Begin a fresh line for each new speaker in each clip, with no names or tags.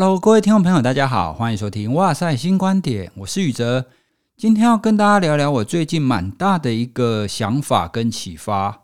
Hello，各位听众朋友，大家好，欢迎收听哇塞新观点，我是宇哲。今天要跟大家聊聊我最近蛮大的一个想法跟启发。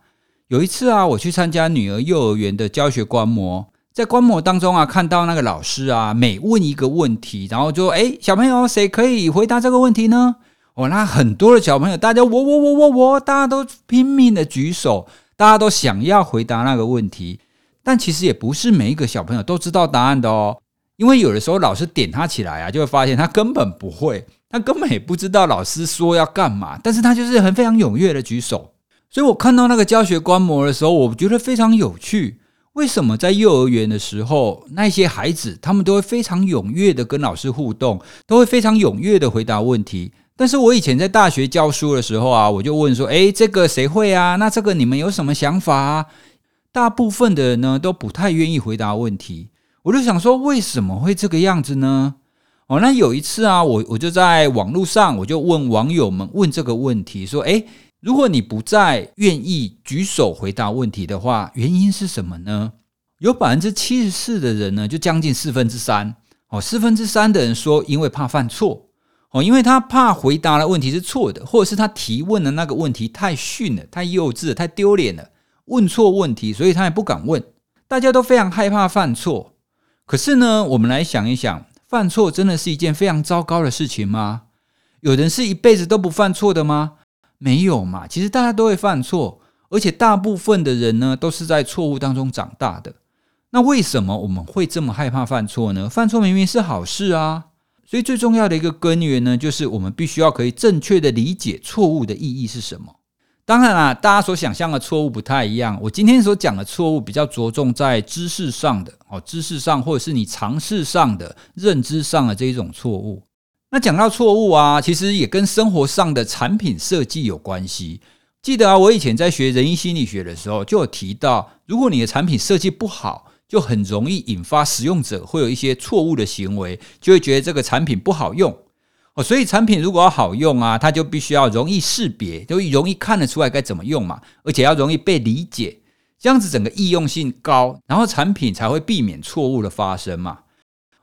有一次啊，我去参加女儿幼儿园的教学观摩，在观摩当中啊，看到那个老师啊，每问一个问题，然后就诶，小朋友谁可以回答这个问题呢？哦，那很多的小朋友，大家我我我我我，大家都拼命的举手，大家都想要回答那个问题，但其实也不是每一个小朋友都知道答案的哦。因为有的时候老师点他起来啊，就会发现他根本不会，他根本也不知道老师说要干嘛，但是他就是很非常踊跃的举手。所以我看到那个教学观摩的时候，我觉得非常有趣。为什么在幼儿园的时候，那些孩子他们都会非常踊跃的跟老师互动，都会非常踊跃的回答问题？但是我以前在大学教书的时候啊，我就问说：“诶，这个谁会啊？那这个你们有什么想法啊？”大部分的人呢都不太愿意回答问题。我就想说，为什么会这个样子呢？哦，那有一次啊，我我就在网络上，我就问网友们问这个问题，说：诶，如果你不再愿意举手回答问题的话，原因是什么呢？有百分之七十四的人呢，就将近四分之三，哦，四分之三的人说，因为怕犯错，哦，因为他怕回答的问题是错的，或者是他提问的那个问题太逊了、太幼稚、太丢脸了，问错问题，所以他也不敢问。大家都非常害怕犯错。可是呢，我们来想一想，犯错真的是一件非常糟糕的事情吗？有人是一辈子都不犯错的吗？没有嘛。其实大家都会犯错，而且大部分的人呢，都是在错误当中长大的。那为什么我们会这么害怕犯错呢？犯错明明是好事啊！所以最重要的一个根源呢，就是我们必须要可以正确的理解错误的意义是什么。当然啦，大家所想象的错误不太一样。我今天所讲的错误比较着重在知识上的哦，知识上或者是你常识上的认知上的这一种错误。那讲到错误啊，其实也跟生活上的产品设计有关系。记得啊，我以前在学人因心理学的时候，就有提到，如果你的产品设计不好，就很容易引发使用者会有一些错误的行为，就会觉得这个产品不好用。哦，所以产品如果要好用啊，它就必须要容易识别，就容易看得出来该怎么用嘛，而且要容易被理解，这样子整个易用性高，然后产品才会避免错误的发生嘛。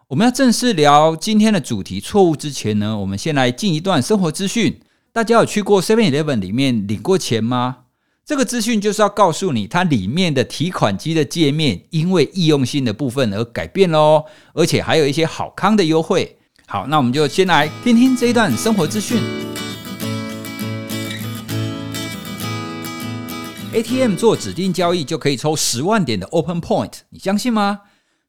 我们要正式聊今天的主题错误之前呢，我们先来进一段生活资讯。大家有去过 Seven Eleven 里面领过钱吗？这个资讯就是要告诉你，它里面的提款机的界面因为易用性的部分而改变喽，而且还有一些好康的优惠。好，那我们就先来听听这一段生活资讯。ATM 做指定交易就可以抽十万点的 Open Point，你相信吗？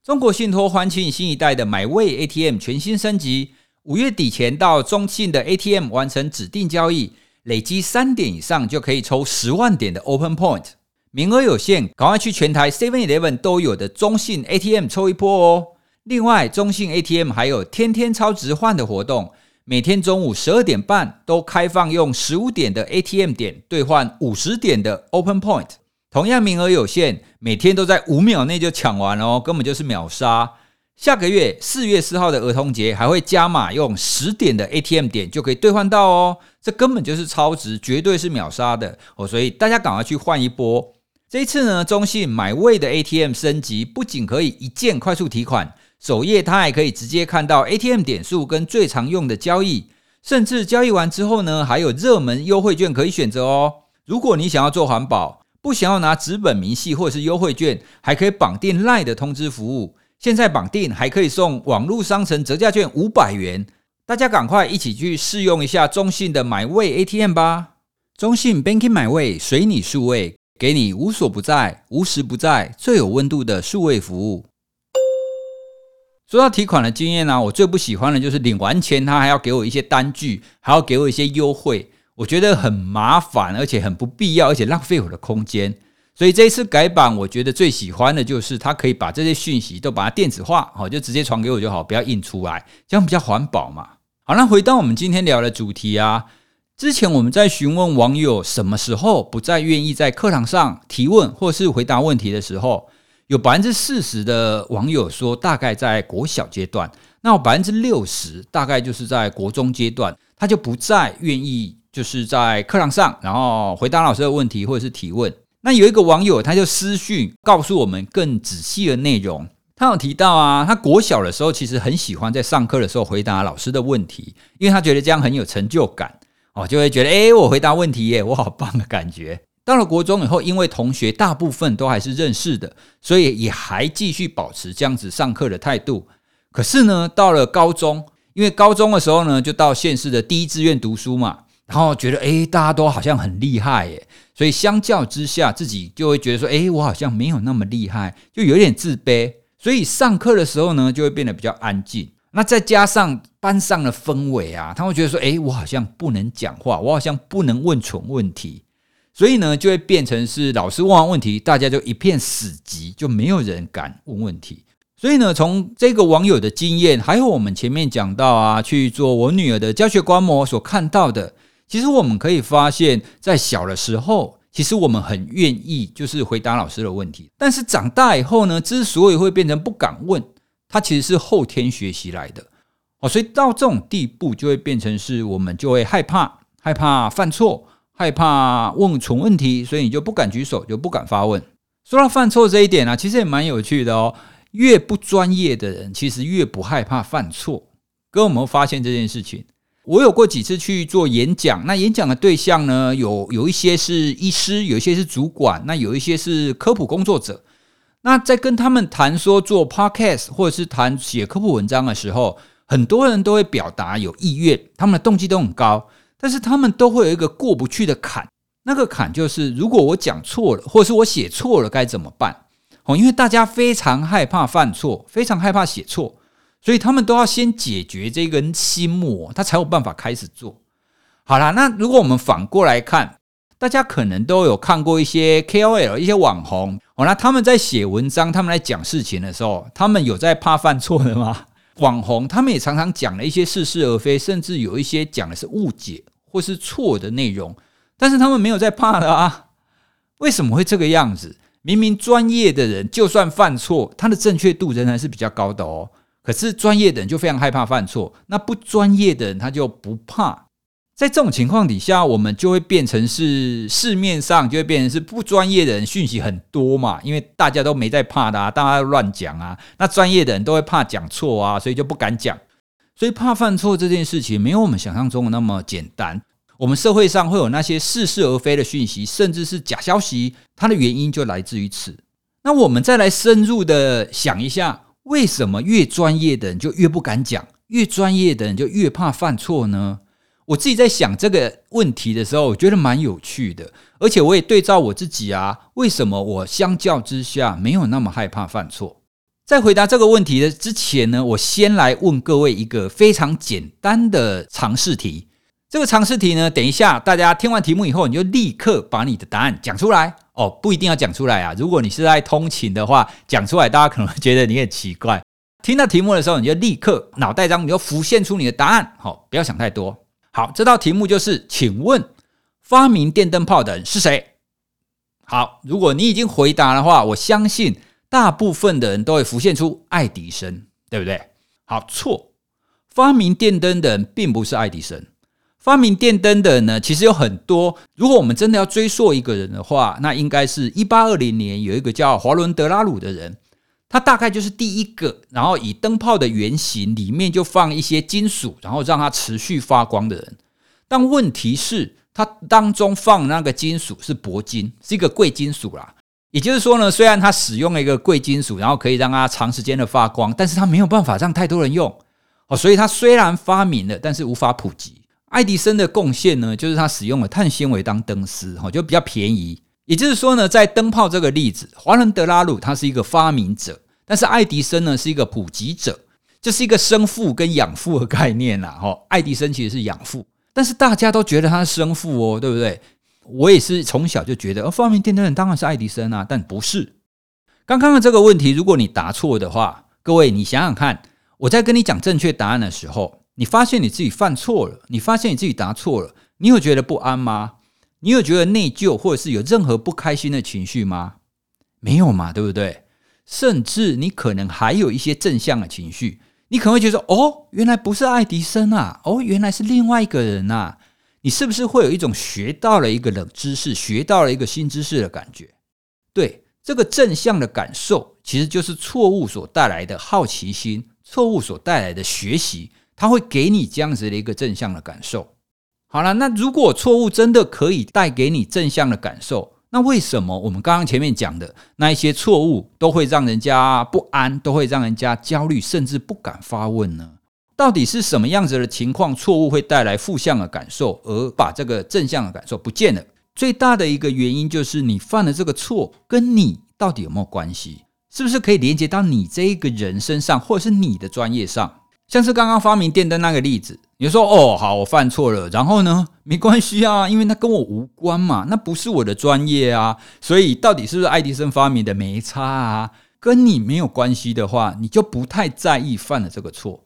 中国信托欢庆新一代的买位 ATM 全新升级，五月底前到中信的 ATM 完成指定交易，累积三点以上就可以抽十万点的 Open Point，名额有限，赶快去全台 Seven Eleven 都有的中信 ATM 抽一波哦。另外，中信 ATM 还有天天超值换的活动，每天中午十二点半都开放用十五点的 ATM 点兑换五十点的 Open Point，同样名额有限，每天都在五秒内就抢完哦，根本就是秒杀。下个月四月四号的儿童节还会加码，用十点的 ATM 点就可以兑换到哦，这根本就是超值，绝对是秒杀的哦，所以大家赶快去换一波。这一次呢，中信买位的 ATM 升级，不仅可以一键快速提款。首页它还可以直接看到 ATM 点数跟最常用的交易，甚至交易完之后呢，还有热门优惠券可以选择哦。如果你想要做环保，不想要拿纸本明细或是优惠券，还可以绑定 LINE 的通知服务。现在绑定还可以送网络商城折价券五百元，大家赶快一起去试用一下中信的买位 ATM 吧。中信 Banking 买位随你数位，给你无所不在、无时不在、最有温度的数位服务。说到提款的经验呢、我最不喜欢的就是领完钱，他还要给我一些单据，还要给我一些优惠，我觉得很麻烦，而且很不必要，而且浪费我的空间。所以这一次改版，我觉得最喜欢的就是他可以把这些讯息都把它电子化，好，就直接传给我就好，不要印出来，这样比较环保嘛。好，那回到我们今天聊的主题啊，之前我们在询问网友什么时候不再愿意在课堂上提问或是回答问题的时候。有百分之四十的网友说，大概在国小阶段；那有百分之六十，大概就是在国中阶段，他就不再愿意就是在课堂上，然后回答老师的问题或者是提问。那有一个网友，他就私讯告诉我们更仔细的内容。他有提到啊，他国小的时候其实很喜欢在上课的时候回答老师的问题，因为他觉得这样很有成就感哦，就会觉得诶，我回答问题耶，我好棒的感觉。到了国中以后，因为同学大部分都还是认识的，所以也还继续保持这样子上课的态度。可是呢，到了高中，因为高中的时候呢，就到县市的第一志愿读书嘛，然后觉得诶，大家都好像很厉害耶，所以相较之下，自己就会觉得说，诶，我好像没有那么厉害，就有点自卑。所以上课的时候呢，就会变得比较安静。那再加上班上的氛围啊，他会觉得说：“诶，我好像不能讲话，我好像不能问蠢问题。”所以呢，就会变成是老师问完问题，大家就一片死寂，就没有人敢问问题。所以呢，从这个网友的经验，还有我们前面讲到啊，去做我女儿的教学观摩所看到的，其实我们可以发现，在小的时候。其实我们很愿意，就是回答老师的问题。但是长大以后呢，之所以会变成不敢问，它其实是后天学习来的哦。所以到这种地步，就会变成是我们就会害怕，害怕犯错，害怕问蠢问题，所以你就不敢举手，就不敢发问。说到犯错这一点啊，其实也蛮有趣的哦。越不专业的人，其实越不害怕犯错。各位有没有发现这件事情？我有过几次去做演讲，那演讲的对象呢，有有一些是医师，有一些是主管，那有一些是科普工作者。那在跟他们谈说做 podcast 或者是谈写科普文章的时候，很多人都会表达有意愿，他们的动机都很高，但是他们都会有一个过不去的坎，那个坎就是如果我讲错了，或者是我写错了该怎么办？哦，因为大家非常害怕犯错，非常害怕写错。所以他们都要先解决这根心魔，他才有办法开始做。好啦，那如果我们反过来看，大家可能都有看过一些 KOL、一些网红，哦，那他们在写文章、他们在讲事情的时候，他们有在怕犯错的吗？网红他们也常常讲了一些似是而非，甚至有一些讲的是误解或是错的内容，但是他们没有在怕的啊。为什么会这个样子？明明专业的人，就算犯错，他的正确度仍然是比较高的哦。可是专业的人就非常害怕犯错，那不专业的人他就不怕。在这种情况底下，我们就会变成是市面上就会变成是不专业的人讯息很多嘛，因为大家都没在怕的啊，大家乱讲啊。那专业的人都会怕讲错啊，所以就不敢讲。所以怕犯错这件事情没有我们想象中的那么简单。我们社会上会有那些似是而非的讯息，甚至是假消息，它的原因就来自于此。那我们再来深入的想一下。为什么越专业的人就越不敢讲，越专业的人就越怕犯错呢？我自己在想这个问题的时候，我觉得蛮有趣的，而且我也对照我自己啊，为什么我相较之下没有那么害怕犯错？在回答这个问题的之前呢，我先来问各位一个非常简单的常识题。这个常识题呢，等一下大家听完题目以后，你就立刻把你的答案讲出来。哦，不一定要讲出来啊。如果你是在通勤的话，讲出来大家可能觉得你很奇怪。听到题目的时候，你就立刻脑袋中你就浮现出你的答案。好，不要想太多。好，这道题目就是，请问发明电灯泡的人是谁？好，如果你已经回答的话，我相信大部分的人都会浮现出爱迪生，对不对？好，错，发明电灯的人并不是爱迪生。发明电灯的人呢，其实有很多。如果我们真的要追溯一个人的话，那应该是一八二零年有一个叫华伦·德拉鲁的人，他大概就是第一个，然后以灯泡的原型里面就放一些金属，然后让它持续发光的人。但问题是，它当中放那个金属是铂金，是一个贵金属啦。也就是说呢，虽然它使用了一个贵金属，然后可以让它长时间的发光，但是它没有办法让太多人用哦。所以它虽然发明了，但是无法普及。爱迪生的贡献呢，就是他使用了碳纤维当灯丝，哈，就比较便宜。也就是说呢，在灯泡这个例子，华伦德拉鲁他是一个发明者，但是爱迪生呢是一个普及者，这是一个生父跟养父的概念呐，哈。爱迪生其实是养父，但是大家都觉得他是生父哦，对不对？我也是从小就觉得，呃发明电灯人当然是爱迪生啊，但不是。刚刚的这个问题，如果你答错的话，各位你想想看，我在跟你讲正确答案的时候。你发现你自己犯错了，你发现你自己答错了，你有觉得不安吗？你有觉得内疚，或者是有任何不开心的情绪吗？没有嘛，对不对？甚至你可能还有一些正向的情绪，你可能会觉得哦，原来不是爱迪生啊，哦，原来是另外一个人啊。你是不是会有一种学到了一个冷知识，学到了一个新知识的感觉？对，这个正向的感受其实就是错误所带来的好奇心，错误所带来的学习，它会给你这样子的一个正向的感受。好了，那如果错误真的可以带给你正向的感受，那为什么我们刚刚前面讲的那一些错误都会让人家不安，都会让人家焦虑，甚至不敢发问呢？到底是什么样子的情况，错误会带来负向的感受，而把这个正向的感受不见了？最大的一个原因就是你犯了这个错，跟你到底有没有关系？是不是可以连接到你这一个人身上，或者是你的专业上？像是刚刚发明电灯那个例子，你说哦，好，我犯错了，然后呢，没关系啊，因为那跟我无关嘛，那不是我的专业啊，所以到底是不是爱迪生发明的没差啊？跟你没有关系的话，你就不太在意犯了这个错。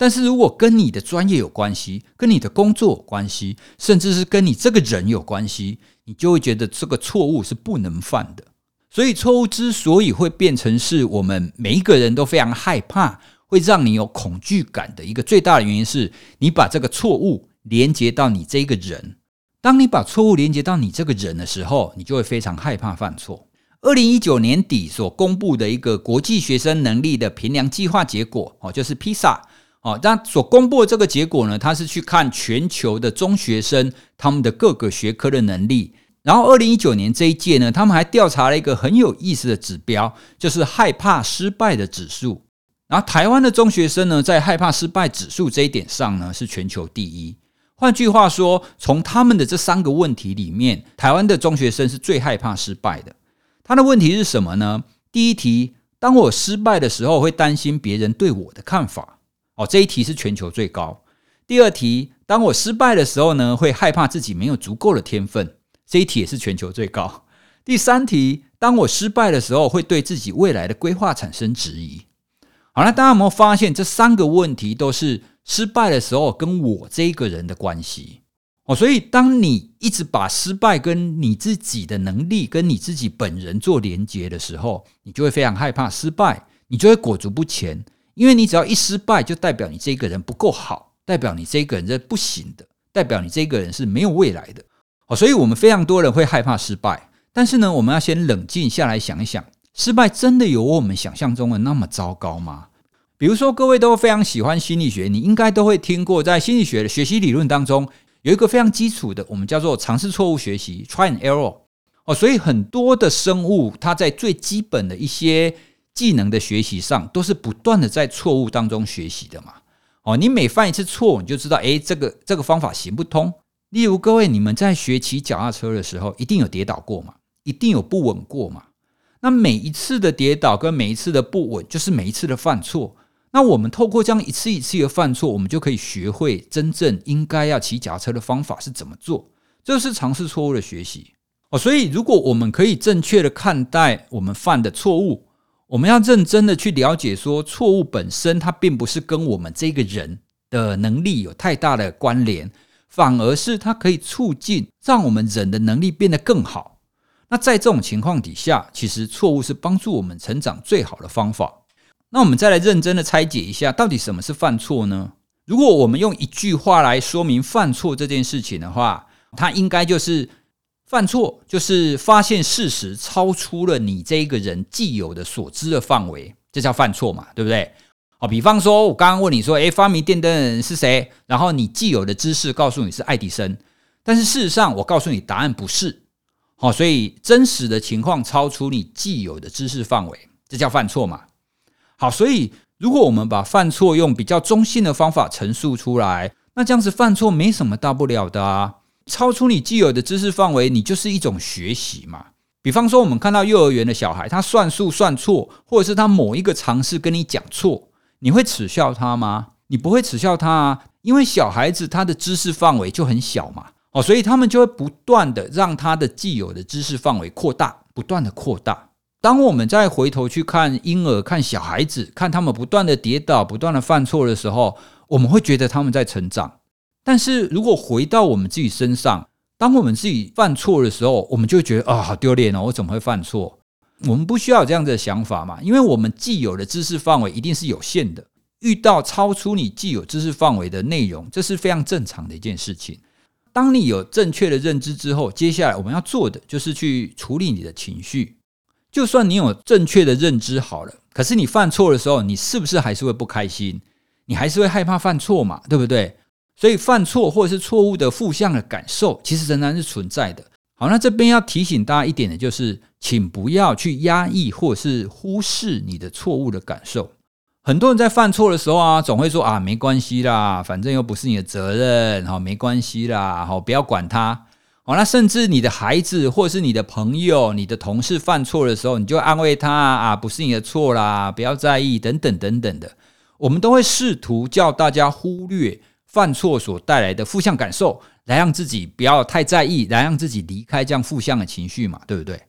但是如果跟你的专业有关系，跟你的工作有关系，甚至是跟你这个人有关系，你就会觉得这个错误是不能犯的。所以，错误之所以会变成是我们每一个人都非常害怕，会让你有恐惧感的一个最大的原因，是你把这个错误连接到你这个人。当你把错误连接到你这个人的时候，你就会非常害怕犯错。二零一九年底所公布的一个国际学生能力的评量计划结果，哦，就是 PISA。哦，那所公布的这个结果呢，它是去看全球的中学生他们的各个学科的能力。然后，二零一九年这一届呢，他们还调查了一个很有意思的指标，就是害怕失败的指数。然后，台湾的中学生呢，在害怕失败指数这一点上呢，是全球第一。换句话说，从他们的这三个问题里面，台湾的中学生是最害怕失败的。他的问题是什么呢？第一题，当我失败的时候，会担心别人对我的看法。哦，这一题是全球最高。第二题，当我失败的时候呢，会害怕自己没有足够的天分。这一题也是全球最高。第三题，当我失败的时候，会对自己未来的规划产生质疑。好，那大家有没有发现，这三个问题都是失败的时候跟我这个人的关系？哦，所以当你一直把失败跟你自己的能力、跟你自己本人做连接的时候，你就会非常害怕失败，你就会裹足不前。因为你只要一失败，就代表你这个人不够好，代表你这个人是不行的，代表你这个人是没有未来的。哦，所以我们非常多人会害怕失败。但是呢，我们要先冷静下来想一想，失败真的有我们想象中的那么糟糕吗？比如说，各位都非常喜欢心理学，你应该都会听过，在心理学的学习理论当中，有一个非常基础的，我们叫做尝试错误学习 （try and error）。哦，所以很多的生物，它在最基本的一些技能的学习上，都是不断的在错误当中学习的嘛。哦，你每犯一次错，你就知道，诶，这个这个方法行不通。例如，各位你们在学骑脚踏车的时候，一定有跌倒过嘛？一定有不稳过嘛？那每一次的跌倒跟每一次的不稳，就是每一次的犯错。那我们透过这样一次一次的犯错，我们就可以学会真正应该要骑脚踏车的方法是怎么做。这是尝试错误的学习哦。所以，如果我们可以正确的看待我们犯的错误，我们要认真的去了解，说错误本身它并不是跟我们这个人的能力有太大的关联，反而是它可以促进让我们人的能力变得更好。那在这种情况底下，其实错误是帮助我们成长最好的方法。那我们再来认真的拆解一下，到底什么是犯错呢？如果我们用一句话来说明犯错这件事情的话，它应该就是。犯错就是发现事实超出了你这个人既有的所知的范围，这叫犯错嘛，对不对？好，比方说，我刚刚问你说，诶，发明电灯的人是谁？然后你既有的知识告诉你是爱迪生，但是事实上我告诉你答案不是。好，所以真实的情况超出你既有的知识范围，这叫犯错嘛。好，所以如果我们把犯错用比较中性的方法陈述出来，那这样子犯错没什么大不了的啊。超出你既有的知识范围，你就是一种学习嘛。比方说，我们看到幼儿园的小孩，他算数算错，或者是他某一个常识跟你讲错，你会耻笑他吗？你不会耻笑他啊，因为小孩子他的知识范围就很小嘛。哦，所以他们就会不断的让他的既有的知识范围扩大，不断的扩大。当我们再回头去看婴儿、看小孩子，看他们不断的跌倒、不断的犯错的时候，我们会觉得他们在成长。但是如果回到我们自己身上，当我们自己犯错的时候，我们就觉得啊，好丢脸哦！我怎么会犯错？我们不需要有这样的想法嘛，因为我们既有的知识范围一定是有限的。遇到超出你既有知识范围的内容，这是非常正常的一件事情。当你有正确的认知之后，接下来我们要做的就是去处理你的情绪。就算你有正确的认知好了，可是你犯错的时候，你是不是还是会不开心？你还是会害怕犯错嘛，对不对？所以犯错或者是错误的负向的感受，其实仍然是存在的。好，那这边要提醒大家一点的就是，请不要去压抑或者是忽视你的错误的感受。很多人在犯错的时候啊，总会说啊，没关系啦，反正又不是你的责任，好，没关系啦，好，不要管他。好，那甚至你的孩子或是你的朋友、你的同事犯错的时候，你就安慰他啊，不是你的错啦，不要在意，等等等等的。我们都会试图叫大家忽略犯错所带来的负向感受，来让自己不要太在意，来让自己离开这样负向的情绪嘛，对不对？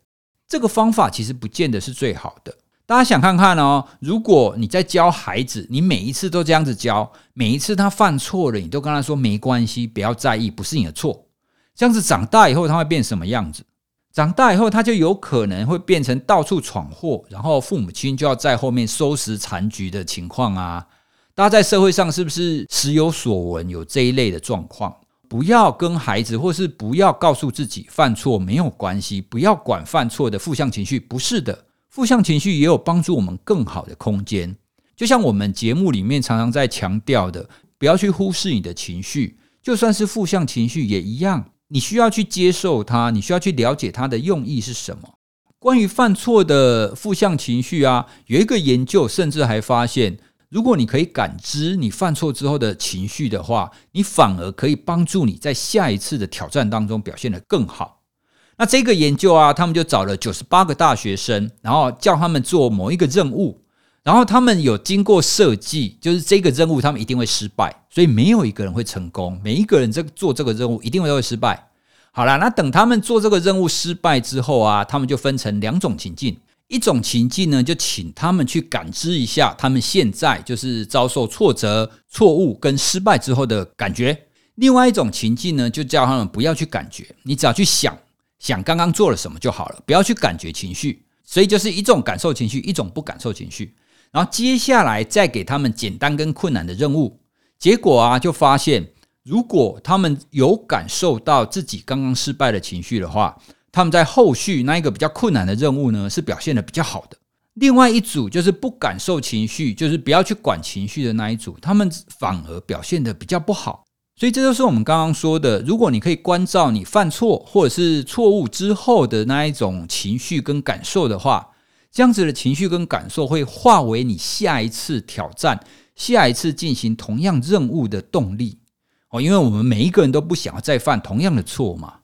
这个方法其实不见得是最好的。大家想看看哦，如果你在教孩子，你每一次都这样子教，每一次他犯错了，你都跟他说没关系，不要在意，不是你的错。这样子长大以后，他会变什么样子？长大以后，他就有可能会变成到处闯祸，然后父母亲就要在后面收拾残局的情况啊！大家在社会上是不是时有所闻，有这一类的状况？不要跟孩子，或是不要告诉自己犯错没有关系，不要管犯错的负向情绪。不是的，负向情绪也有帮助我们更好的空间。就像我们节目里面常常在强调的，不要去忽视你的情绪，就算是负向情绪也一样。你需要去接受它，你需要去了解它的用意是什么。关于犯错的负向情绪啊，有一个研究甚至还发现，如果你可以感知你犯错之后的情绪的话，你反而可以帮助你在下一次的挑战当中表现得更好。那这个研究啊，他们就找了九十八个大学生，然后叫他们做某一个任务，然后他们有经过设计，就是这个任务他们一定会失败。所以没有一个人会成功，每一个人在做这个任务一定会都会失败。好了，那等他们做这个任务失败之后啊，他们就分成两种情境，一种情境呢，就请他们去感知一下他们现在就是遭受挫折、错误跟失败之后的感觉；另外一种情境呢，就叫他们不要去感觉，你只要去想想刚刚做了什么就好了，不要去感觉情绪。所以就是一种感受情绪，一种不感受情绪。然后接下来再给他们简单跟困难的任务。结果啊，就发现，如果他们有感受到自己刚刚失败的情绪的话，他们在后续那一个比较困难的任务呢，是表现得比较好的。另外一组就是不感受情绪，就是不要去管情绪的那一组，他们反而表现得比较不好。所以这就是我们刚刚说的，如果你可以关照你犯错或者是错误之后的那一种情绪跟感受的话，这样子的情绪跟感受会化为你下一次挑战。下一次进行同样任务的动力哦，因为我们每一个人都不想要再犯同样的错嘛，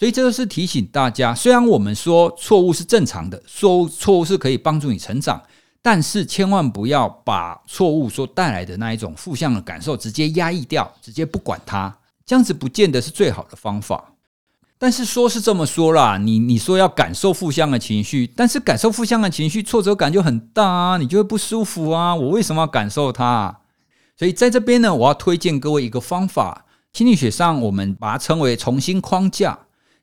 所以这个是提醒大家。虽然我们说错误是正常的，错误错误是可以帮助你成长，但是千万不要把错误所带来的那一种负向的感受直接压抑掉，直接不管它，这样子不见得是最好的方法。但是说是这么说啦，你你说要感受负向的情绪，但是感受负向的情绪，挫折感就很大啊，你就会不舒服啊。我为什么要感受它？所以在这边呢，我要推荐各位一个方法，心理学上我们把它称为重新框架。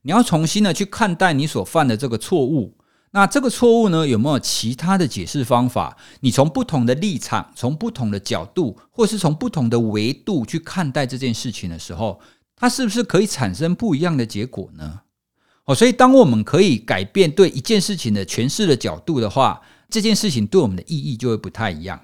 你要重新的去看待你所犯的这个错误，那这个错误呢，有没有其他的解释方法？你从不同的立场、从不同的角度，或是从不同的维度去看待这件事情的时候。它是不是可以产生不一样的结果呢？哦，所以当我们可以改变对一件事情的诠释的角度的话，这件事情对我们的意义就会不太一样。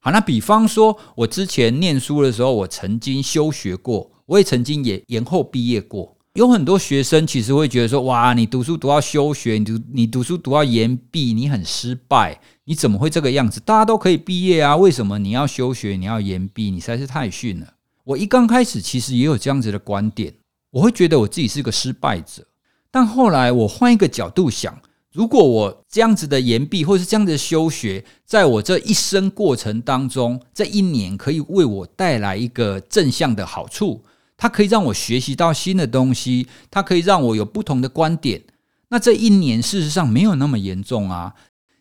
好，那比方说，我之前念书的时候，我曾经休学过，我也曾经也延后毕业过。有很多学生其实会觉得说：“哇，你读书读到休学，你读你读书读到延毕，你很失败，你怎么会这个样子？大家都可以毕业啊，为什么你要休学，你要延毕？你实在是太逊了。”我一刚开始其实也有这样子的观点，我会觉得我自己是个失败者。但后来我换一个角度想，如果我这样子的延毕或是这样子的休学，在我这一生过程当中，这一年可以为我带来一个正向的好处，它可以让我学习到新的东西，它可以让我有不同的观点。那这一年事实上没有那么严重啊。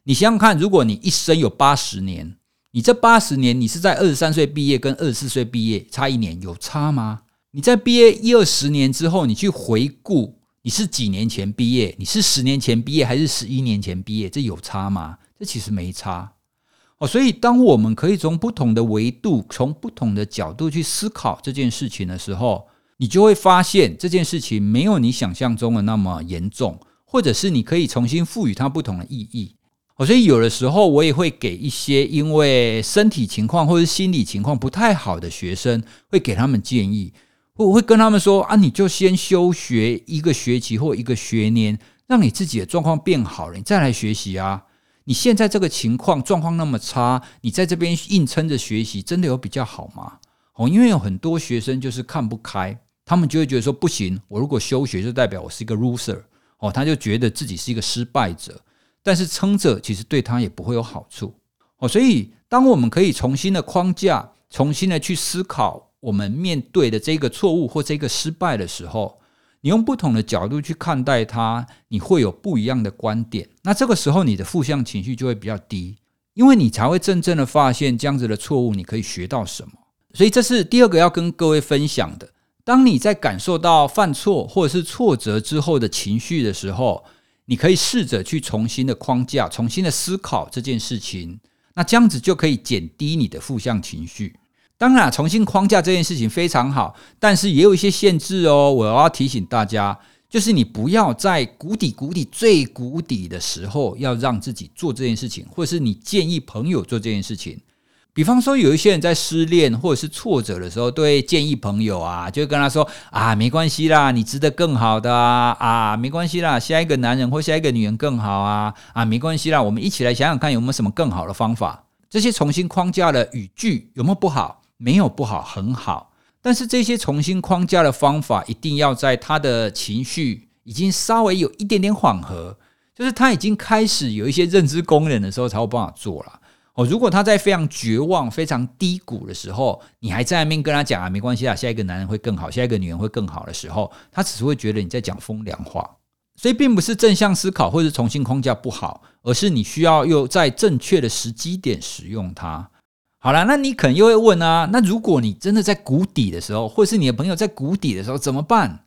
你想想看，如果你一生有八十年。你这八十年，你是在二十三岁毕业跟二十四岁毕业差一年有差吗？你在毕业一二十年之后，你去回顾，你是几年前毕业？你是十年前毕业还是十一年前毕业？这有差吗？这其实没差哦。所以，当我们可以从不同的维度、从不同的角度去思考这件事情的时候，你就会发现这件事情没有你想象中的那么严重。或者是你可以重新赋予它不同的意义。哦，所以有的时候我也会给一些因为身体情况或者心理情况不太好的学生，会给他们建议，我会跟他们说啊，你就先休学一个学期或一个学年，让你自己的状况变好了，你再来学习啊。你现在这个情况状况那么差，你在这边硬撑着学习，真的有比较好吗？哦，因为有很多学生就是看不开，他们就会觉得说不行，我如果休学就代表我是一个 loser，哦，他就觉得自己是一个失败者。但是撑着其实对他也不会有好处哦，所以当我们可以重新的框架，重新的去思考我们面对的这个错误或这个失败的时候，你用不同的角度去看待它，你会有不一样的观点。那这个时候你的负向情绪就会比较低，因为你才会真正的发现这样子的错误，你可以学到什么。所以这是第二个要跟各位分享的。当你在感受到犯错或者是挫折之后的情绪的时候，你可以试着去重新的框架，重新的思考这件事情，那这样子就可以减低你的负向情绪。当然，重新框架这件事情非常好，但是也有一些限制哦。我要提醒大家，就是你不要在谷底、谷底最谷底的时候，要让自己做这件事情，或者是你建议朋友做这件事情。比方说，有一些人在失恋或者是挫折的时候，都会建议朋友啊，就跟他说啊，没关系啦，你值得更好的啊，啊，没关系啦，下一个男人或下一个女人更好啊，啊，没关系啦，我们一起来想想看有没有什么更好的方法。这些重新框架的语句有没有不好？没有不好，很好。但是这些重新框架的方法，一定要在他的情绪已经稍微有一点点缓和，就是他已经开始有一些认知功能的时候，才有办法做了。哦，如果他在非常绝望、非常低谷的时候，你还在那边跟他讲啊，没关系啊，下一个男人会更好，下一个女人会更好的时候，他只是会觉得你在讲风凉话。所以，并不是正向思考或者重新框架不好，而是你需要又在正确的时机点使用它。好了，那你可能又会问啊，那如果你真的在谷底的时候，或者是你的朋友在谷底的时候怎么办？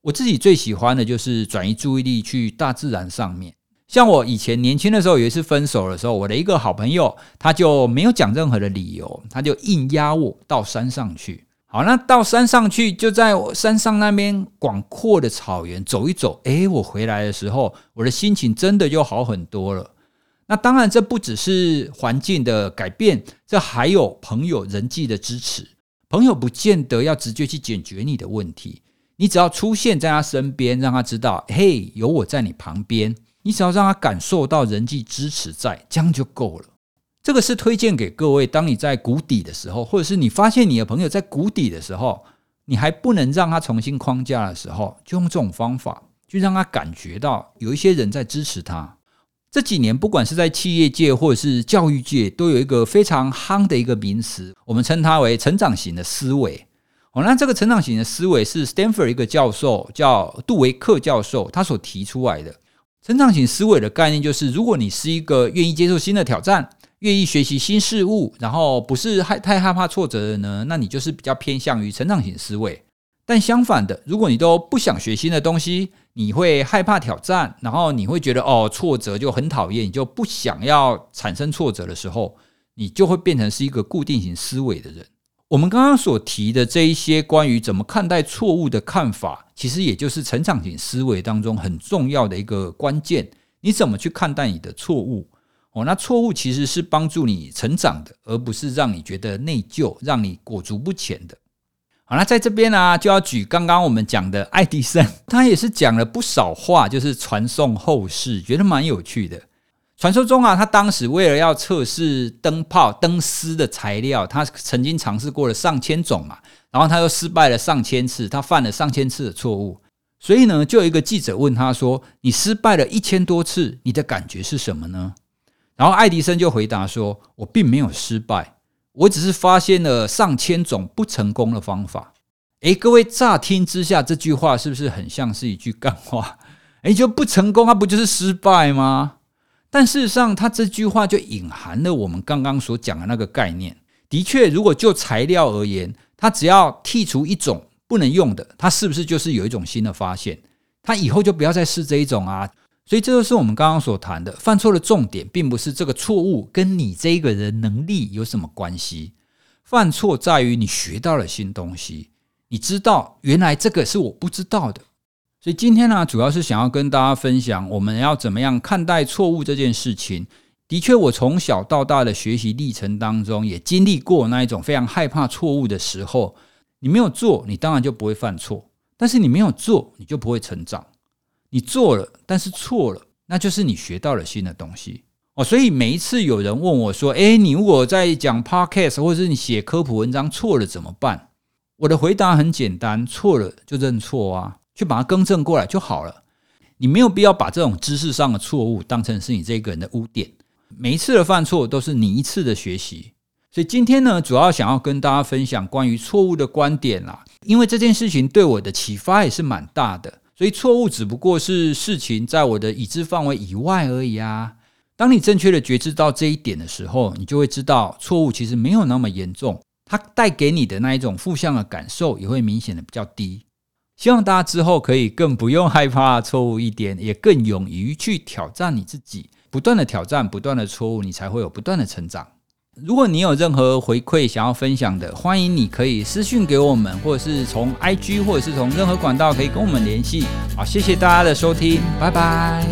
我自己最喜欢的就是转移注意力去大自然上面。像我以前年轻的时候，有一次分手的时候，我的一个好朋友，他就没有讲任何的理由，他就硬压我到山上去。好，那到山上去，就在山上那边广阔的草原走一走。诶，我回来的时候，我的心情真的就好很多了。那当然，这不只是环境的改变，这还有朋友人际的支持。朋友不见得要直接去解决你的问题，你只要出现在他身边，让他知道，嘿，有我在你旁边。你只要让他感受到人际支持在，这样就够了。这个是推荐给各位，当你在谷底的时候，或者是你发现你的朋友在谷底的时候，你还不能让他重新框架的时候，就用这种方法，就让他感觉到有一些人在支持他。这几年，不管是在企业界或者是教育界，都有一个非常夯的一个名词，我们称它为成长型的思维。哦，那这个成长型的思维是 Stanford 一个教授叫杜维克教授他所提出来的。成长型思维的概念就是，如果你是一个愿意接受新的挑战、愿意学习新事物，然后不是害太害怕挫折的呢，那你就是比较偏向于成长型思维。但相反的，如果你都不想学新的东西，你会害怕挑战，然后你会觉得哦，挫折就很讨厌，你就不想要产生挫折的时候，你就会变成是一个固定型思维的人。我们刚刚所提的这一些关于怎么看待错误的看法，其实也就是成长型思维当中很重要的一个关键。你怎么去看待你的错误？哦，那错误其实是帮助你成长的，而不是让你觉得内疚、让你裹足不前的。好，那在这边呢，就要举刚刚我们讲的爱迪生，他也是讲了不少话，就是传颂后世，觉得蛮有趣的。传说中啊，他当时为了要测试灯泡灯丝的材料，他曾经尝试过了上千种嘛，然后他又失败了上千次，他犯了上千次的错误。所以呢，就有一个记者问他说：“你失败了一千多次，你的感觉是什么呢？”然后爱迪生就回答说：“我并没有失败，我只是发现了上千种不成功的方法。”诶，各位乍听之下，这句话是不是很像是一句干话？诶，就不成功，它不就是失败吗？但事实上，他这句话就隐含了我们刚刚所讲的那个概念。的确，如果就材料而言，它只要剔除一种不能用的，它是不是就是有一种新的发现？它以后就不要再试这一种啊。所以，这就是我们刚刚所谈的，犯错的重点，并不是这个错误跟你这个人能力有什么关系。犯错在于你学到了新东西，你知道原来这个是我不知道的。所以今天呢，主要是想要跟大家分享，我们要怎么样看待错误这件事情。的确，我从小到大的学习历程当中，也经历过那一种非常害怕错误的时候。你没有做，你当然就不会犯错；但是你没有做，你就不会成长。你做了，但是错了，那就是你学到了新的东西哦。所以每一次有人问我说：“诶，你如果在讲 podcast 或者是你写科普文章错了怎么办？”我的回答很简单：错了就认错啊，去把它更正过来就好了。你没有必要把这种知识上的错误当成是你这个人的污点。每一次的犯错都是你一次的学习，所以今天呢，主要想要跟大家分享关于错误的观点啦。因为这件事情对我的启发也是蛮大的，所以错误只不过是事情在我的已知范围以外而已啊。当你正确的觉知到这一点的时候，你就会知道错误其实没有那么严重，它带给你的那一种负向的感受也会明显的比较低。希望大家之后可以更不用害怕错误一点，也更勇于去挑战你自己。不断的挑战，不断的错误，你才会有不断的成长。如果你有任何回馈想要分享的，欢迎你可以私讯给我们，或者是从 IG，或者是从任何管道可以跟我们联系。好，谢谢大家的收听，拜拜。